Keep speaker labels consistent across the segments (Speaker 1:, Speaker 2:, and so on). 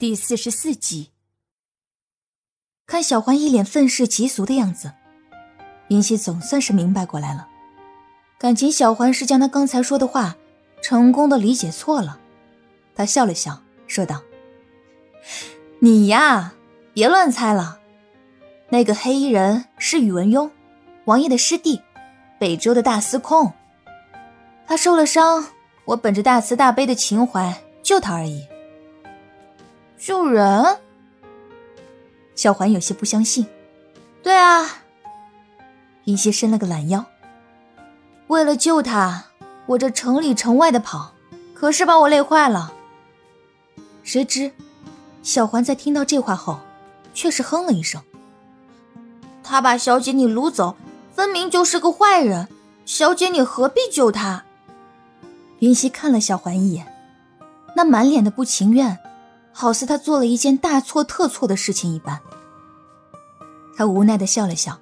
Speaker 1: 第四十四集，看小环一脸愤世嫉俗的样子，云溪总算是明白过来了。感情小环是将他刚才说的话成功的理解错了。他笑了笑，说道：“你呀，别乱猜了。那个黑衣人是宇文邕，王爷的师弟，北周的大司空。他受了伤，我本着大慈大悲的情怀救他而已。”救人？小环有些不相信。对啊，云溪伸了个懒腰。为了救他，我这城里城外的跑，可是把我累坏了。谁知，小环在听到这话后，却是哼了一声。他把小姐你掳走，分明就是个坏人。小姐你何必救他？云溪看了小环一眼，那满脸的不情愿。好似他做了一件大错特错的事情一般，他无奈的笑了笑。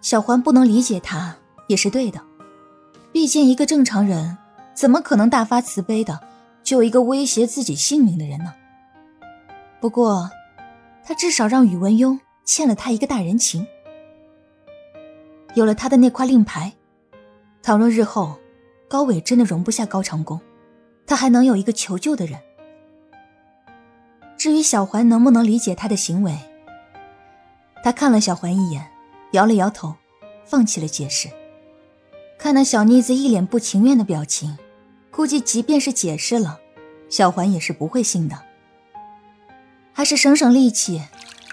Speaker 1: 小环不能理解他也是对的，毕竟一个正常人怎么可能大发慈悲的救一个威胁自己性命的人呢？不过，他至少让宇文邕欠了他一个大人情。有了他的那块令牌，倘若日后高伟真的容不下高长恭，他还能有一个求救的人。至于小环能不能理解他的行为，他看了小环一眼，摇了摇头，放弃了解释。看那小妮子一脸不情愿的表情，估计即便是解释了，小环也是不会信的。还是省省力气，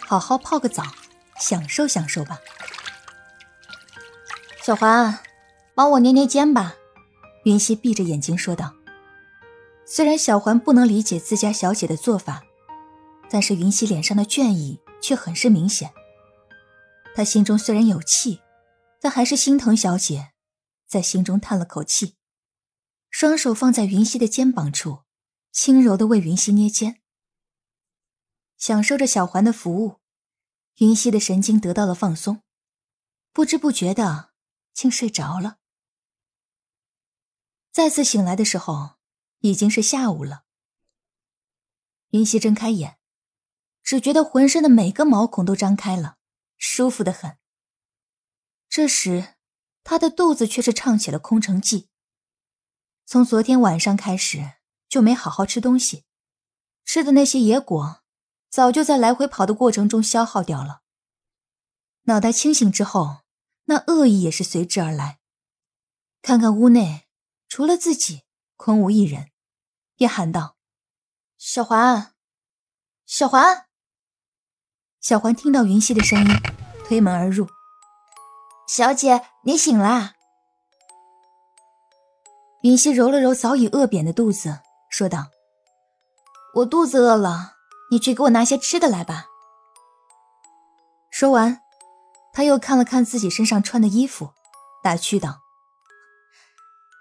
Speaker 1: 好好泡个澡，享受享受吧。小环，帮我捏捏肩吧。云溪闭着眼睛说道。虽然小环不能理解自家小姐的做法。但是云溪脸上的倦意却很是明显。他心中虽然有气，但还是心疼小姐，在心中叹了口气，双手放在云溪的肩膀处，轻柔的为云溪捏肩，享受着小环的服务，云溪的神经得到了放松，不知不觉的竟睡着了。再次醒来的时候，已经是下午了。云溪睁开眼。只觉得浑身的每个毛孔都张开了，舒服的很。这时，他的肚子却是唱起了空城计。从昨天晚上开始就没好好吃东西，吃的那些野果早就在来回跑的过程中消耗掉了。脑袋清醒之后，那恶意也是随之而来。看看屋内，除了自己，空无一人，便喊道：“小环，小环。”小环听到云溪的声音，推门而入。小姐，你醒啦？云溪揉了揉早已饿扁的肚子，说道：“我肚子饿了，你去给我拿些吃的来吧。”说完，他又看了看自己身上穿的衣服，打趣道：“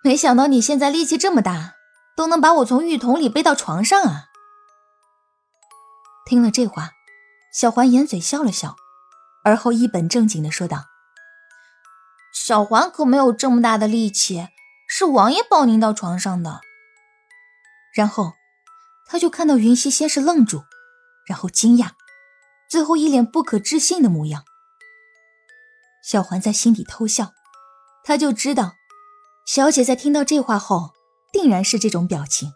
Speaker 1: 没想到你现在力气这么大，都能把我从浴桶里背到床上啊！”听了这话。小环掩嘴笑了笑，而后一本正经的说道：“小环可没有这么大的力气，是王爷抱您到床上的。”然后，他就看到云溪先是愣住，然后惊讶，最后一脸不可置信的模样。小环在心底偷笑，他就知道，小姐在听到这话后，定然是这种表情。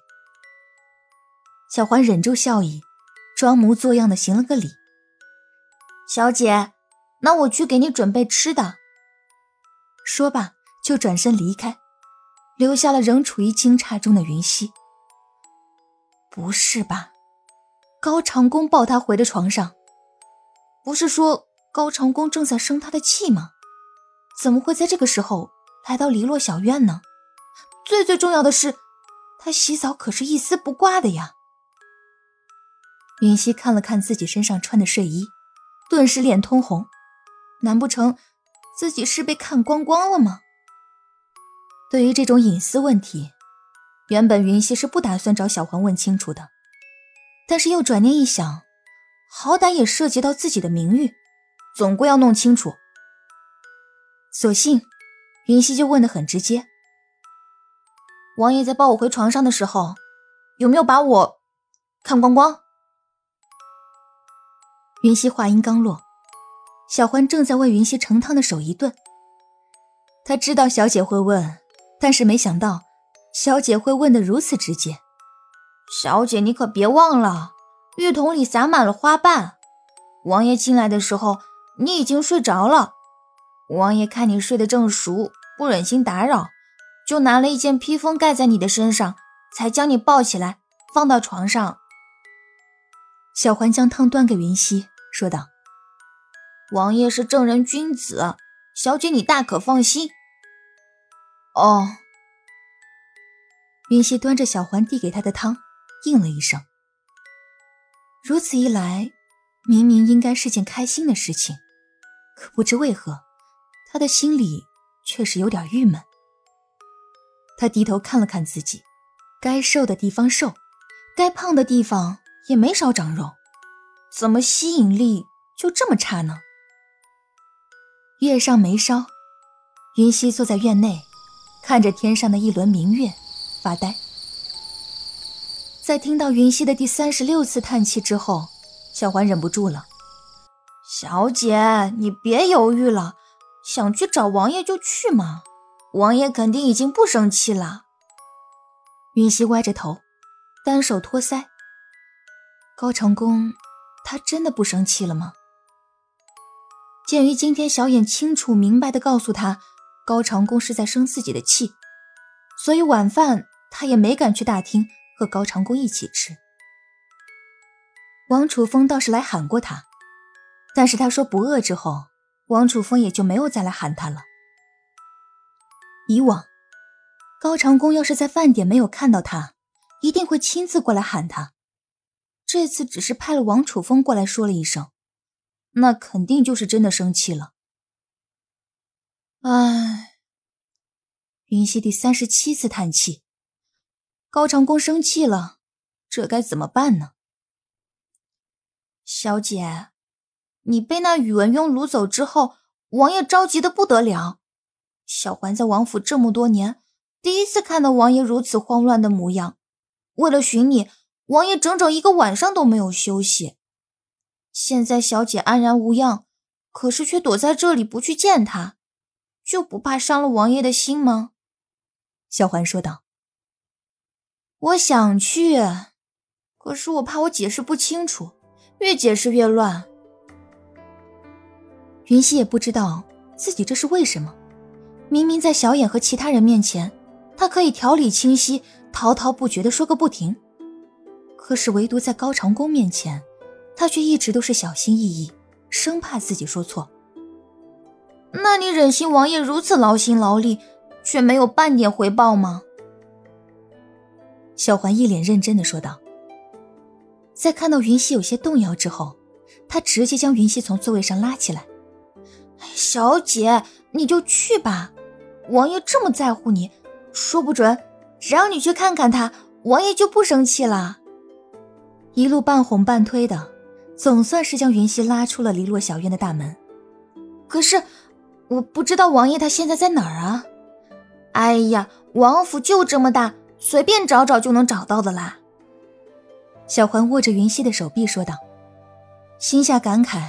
Speaker 1: 小环忍住笑意，装模作样的行了个礼。小姐，那我去给你准备吃的。说罢，就转身离开，留下了仍处于惊诧中的云溪。不是吧？高长恭抱她回的床上，不是说高长恭正在生他的气吗？怎么会在这个时候来到篱落小院呢？最最重要的是，他洗澡可是一丝不挂的呀。云溪看了看自己身上穿的睡衣。顿时脸通红，难不成自己是被看光光了吗？对于这种隐私问题，原本云溪是不打算找小环问清楚的，但是又转念一想，好歹也涉及到自己的名誉，总归要弄清楚。索性，云溪就问得很直接：“王爷在抱我回床上的时候，有没有把我看光光？云溪话音刚落，小环正在为云溪盛汤的手一顿。他知道小姐会问，但是没想到小姐会问的如此直接。
Speaker 2: 小姐，你可别忘了，浴桶里洒满了花瓣。王爷进来的时候，你已经睡着了。王爷看你睡得正熟，不忍心打扰，就拿了一件披风盖在你的身上，才将你抱起来放到床上。
Speaker 1: 小环将汤端给云溪，说道：“
Speaker 2: 王爷是正人君子，小姐你大可放心。”
Speaker 1: 哦。云溪端着小环递给他的汤，应了一声。如此一来。明明应该是件开心的事情，可不知为何，他的心里却是有点郁闷。他低头看了看自己，该瘦的地方瘦，该胖的地方也没少长肉，怎么吸引力就这么差呢？月上眉梢，云溪坐在院内，看着天上的一轮明月，发呆。在听到云溪的第三十六次叹气之后。小环忍不住了，
Speaker 2: 小姐，你别犹豫了，想去找王爷就去嘛，王爷肯定已经不生气了。
Speaker 1: 云溪歪着头，单手托腮。高长恭，他真的不生气了吗？鉴于今天小眼清楚明白的告诉他，高长恭是在生自己的气，所以晚饭他也没敢去大厅和高长恭一起吃。王楚风倒是来喊过他，但是他说不饿之后，王楚风也就没有再来喊他了。以往，高长恭要是在饭点没有看到他，一定会亲自过来喊他。这次只是派了王楚风过来说了一声，那肯定就是真的生气了。唉，云溪第三十七次叹气，高长恭生气了，这该怎么办呢？
Speaker 2: 小姐，你被那宇文邕掳走之后，王爷着急的不得了。小环在王府这么多年，第一次看到王爷如此慌乱的模样。为了寻你，王爷整整一个晚上都没有休息。现在小姐安然无恙，可是却躲在这里不去见他，就不怕伤了王爷的心吗？
Speaker 1: 小环说道：“
Speaker 2: 我想去，可是我怕我解释不清楚。”越解释越乱，
Speaker 1: 云溪也不知道自己这是为什么。明明在小眼和其他人面前，他可以条理清晰、滔滔不绝的说个不停，可是唯独在高长恭面前，他却一直都是小心翼翼，生怕自己说错。
Speaker 2: 那你忍心王爷如此劳心劳力，却没有半点回报吗？
Speaker 1: 小环一脸认真的说道。在看到云溪有些动摇之后，他直接将云溪从座位上拉起来。
Speaker 2: 小姐，你就去吧，王爷这么在乎你，说不准让你去看看他，王爷就不生气了。
Speaker 1: 一路半哄半推的，总算是将云溪拉出了篱落小院的大门。
Speaker 2: 可是，我不知道王爷他现在在哪儿啊？哎呀，王府就这么大，随便找找就能找到的啦。
Speaker 1: 小环握着云溪的手臂说道，心下感慨：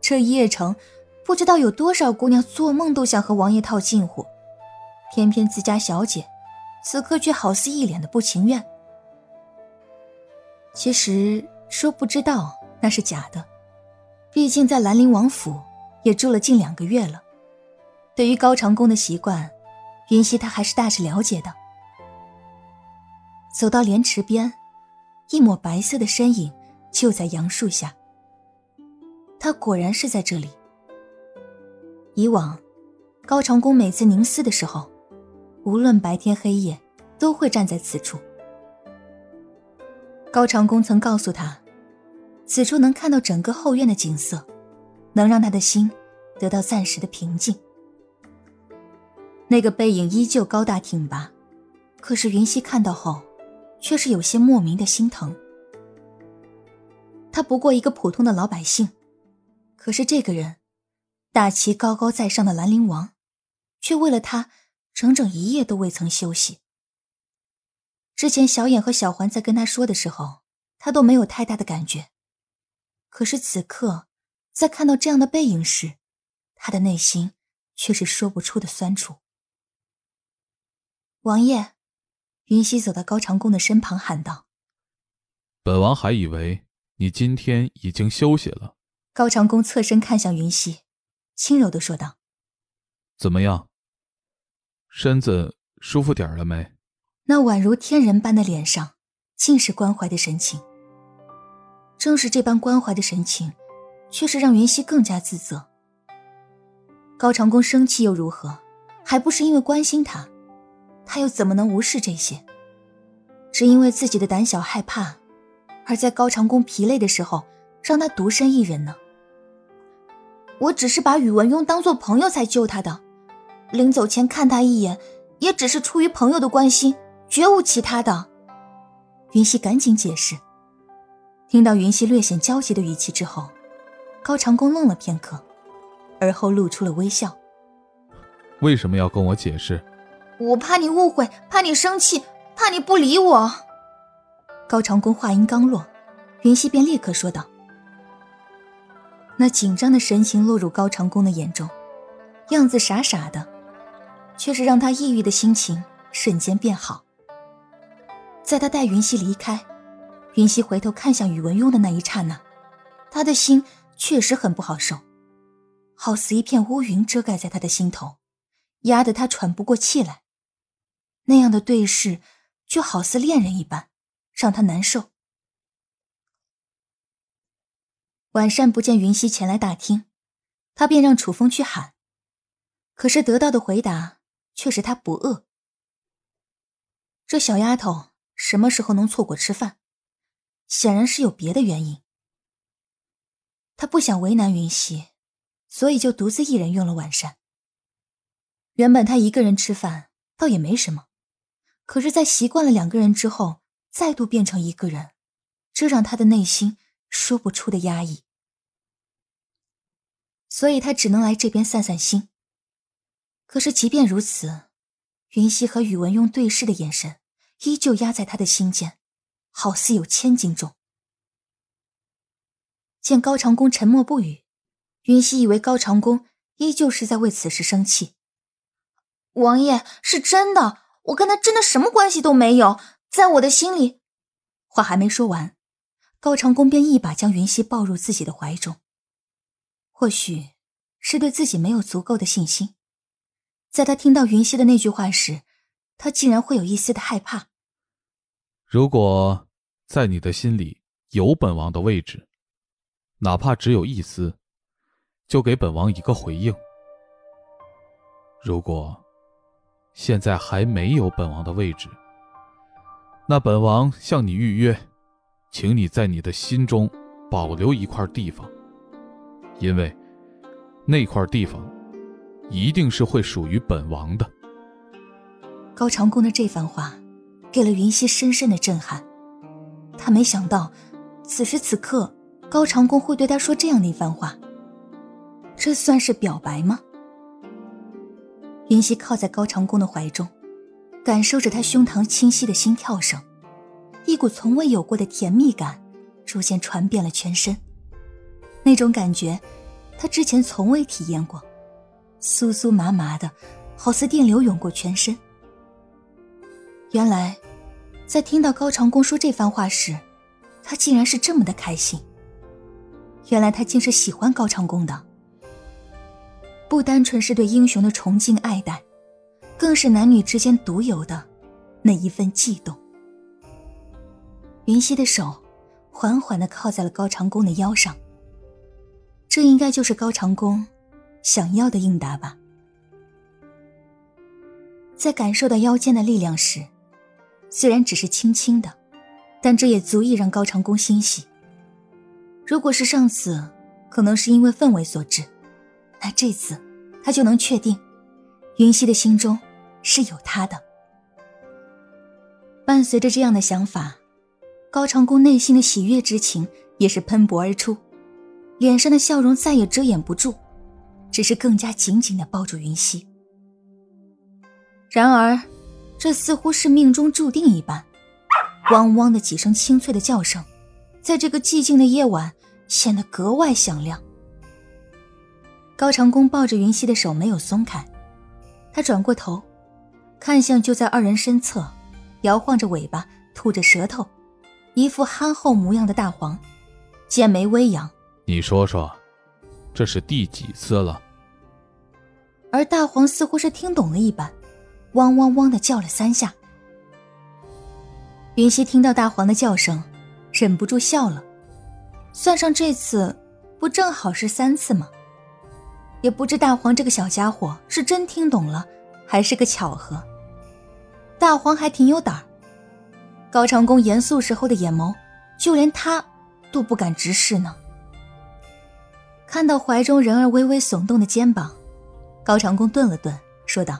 Speaker 1: 这一夜城，不知道有多少姑娘做梦都想和王爷套近乎，偏偏自家小姐，此刻却好似一脸的不情愿。其实说不知道那是假的，毕竟在兰陵王府也住了近两个月了，对于高长恭的习惯，云溪她还是大致了解的。走到莲池边。一抹白色的身影就在杨树下。他果然是在这里。以往，高长恭每次凝思的时候，无论白天黑夜，都会站在此处。高长恭曾告诉他，此处能看到整个后院的景色，能让他的心得到暂时的平静。那个背影依旧高大挺拔，可是云溪看到后。却是有些莫名的心疼。他不过一个普通的老百姓，可是这个人，大旗高高在上的兰陵王，却为了他整整一夜都未曾休息。之前小眼和小环在跟他说的时候，他都没有太大的感觉，可是此刻在看到这样的背影时，他的内心却是说不出的酸楚。王爷，云溪走到高长恭的身旁，喊道：“
Speaker 3: 本王还以为你今天已经休息了。”
Speaker 1: 高长恭侧身看向云溪，轻柔的说道：“
Speaker 3: 怎么样？身子舒服点了没？”
Speaker 1: 那宛如天人般的脸上，尽是关怀的神情。正是这般关怀的神情，却是让云溪更加自责。高长恭生气又如何？还不是因为关心他？他又怎么能无视这些？只因为自己的胆小害怕，而在高长恭疲累的时候，让他独身一人呢？
Speaker 2: 我只是把宇文邕当做朋友才救他的，临走前看他一眼，也只是出于朋友的关心，绝无其他的。
Speaker 1: 云溪赶紧解释。听到云溪略显焦急的语气之后，高长恭愣了片刻，而后露出了微笑。
Speaker 3: 为什么要跟我解释？
Speaker 2: 我怕你误会，怕你生气，怕你不理我。
Speaker 1: 高长恭话音刚落，云溪便立刻说道。那紧张的神情落入高长恭的眼中，样子傻傻的，却是让他抑郁的心情瞬间变好。在他带云溪离开，云溪回头看向宇文邕的那一刹那，他的心确实很不好受，好似一片乌云遮盖在他的心头，压得他喘不过气来。那样的对视，就好似恋人一般，让他难受。晚膳不见云溪前来打听，他便让楚风去喊，可是得到的回答却是他不饿。这小丫头什么时候能错过吃饭？显然是有别的原因。他不想为难云溪，所以就独自一人用了晚膳。原本他一个人吃饭倒也没什么。可是，在习惯了两个人之后，再度变成一个人，这让他的内心说不出的压抑。所以他只能来这边散散心。可是，即便如此，云溪和宇文用对视的眼神依旧压在他的心间，好似有千斤重。见高长恭沉默不语，云溪以为高长恭依旧是在为此事生气。
Speaker 2: 王爷是真的。我跟他真的什么关系都没有，在我的心里，
Speaker 1: 话还没说完，高长恭便一把将云溪抱入自己的怀中。或许是对自己没有足够的信心，在他听到云溪的那句话时，他竟然会有一丝的害怕。
Speaker 3: 如果在你的心里有本王的位置，哪怕只有一丝，就给本王一个回应。如果。现在还没有本王的位置，那本王向你预约，请你在你的心中保留一块地方，因为那块地方一定是会属于本王的。
Speaker 1: 高长恭的这番话给了云溪深深的震撼，他没想到此时此刻高长恭会对他说这样的一番话，这算是表白吗？云溪靠在高长恭的怀中，感受着他胸膛清晰的心跳声，一股从未有过的甜蜜感逐渐传遍了全身。那种感觉，他之前从未体验过，酥酥麻麻的，好似电流涌过全身。原来，在听到高长恭说这番话时，他竟然是这么的开心。原来他竟是喜欢高长恭的。不单纯是对英雄的崇敬爱戴，更是男女之间独有的那一份悸动。云溪的手缓缓的靠在了高长恭的腰上，这应该就是高长恭想要的应答吧。在感受到腰间的力量时，虽然只是轻轻的，但这也足以让高长恭欣喜。如果是上次，可能是因为氛围所致。那这次，他就能确定，云溪的心中是有他的。伴随着这样的想法，高长恭内心的喜悦之情也是喷薄而出，脸上的笑容再也遮掩不住，只是更加紧紧的抱住云溪。然而，这似乎是命中注定一般，汪汪的几声清脆的叫声，在这个寂静的夜晚显得格外响亮。高长恭抱着云溪的手没有松开，他转过头，看向就在二人身侧，摇晃着尾巴、吐着舌头、一副憨厚模样的大黄，剑眉微扬：“
Speaker 3: 你说说，这是第几次了？”
Speaker 1: 而大黄似乎是听懂了一般，汪汪汪的叫了三下。云溪听到大黄的叫声，忍不住笑了。算上这次，不正好是三次吗？也不知大黄这个小家伙是真听懂了，还是个巧合。大黄还挺有胆儿，高长恭严肃时候的眼眸，就连他都不敢直视呢。看到怀中人儿微微耸动的肩膀，高长恭顿了顿，说道：“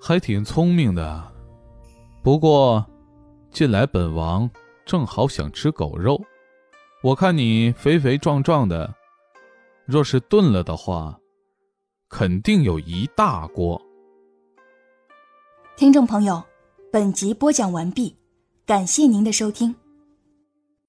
Speaker 3: 还挺聪明的，不过，近来本王正好想吃狗肉，我看你肥肥壮壮的，若是炖了的话。”肯定有一大锅。
Speaker 1: 听众朋友，本集播讲完毕，感谢您的收听。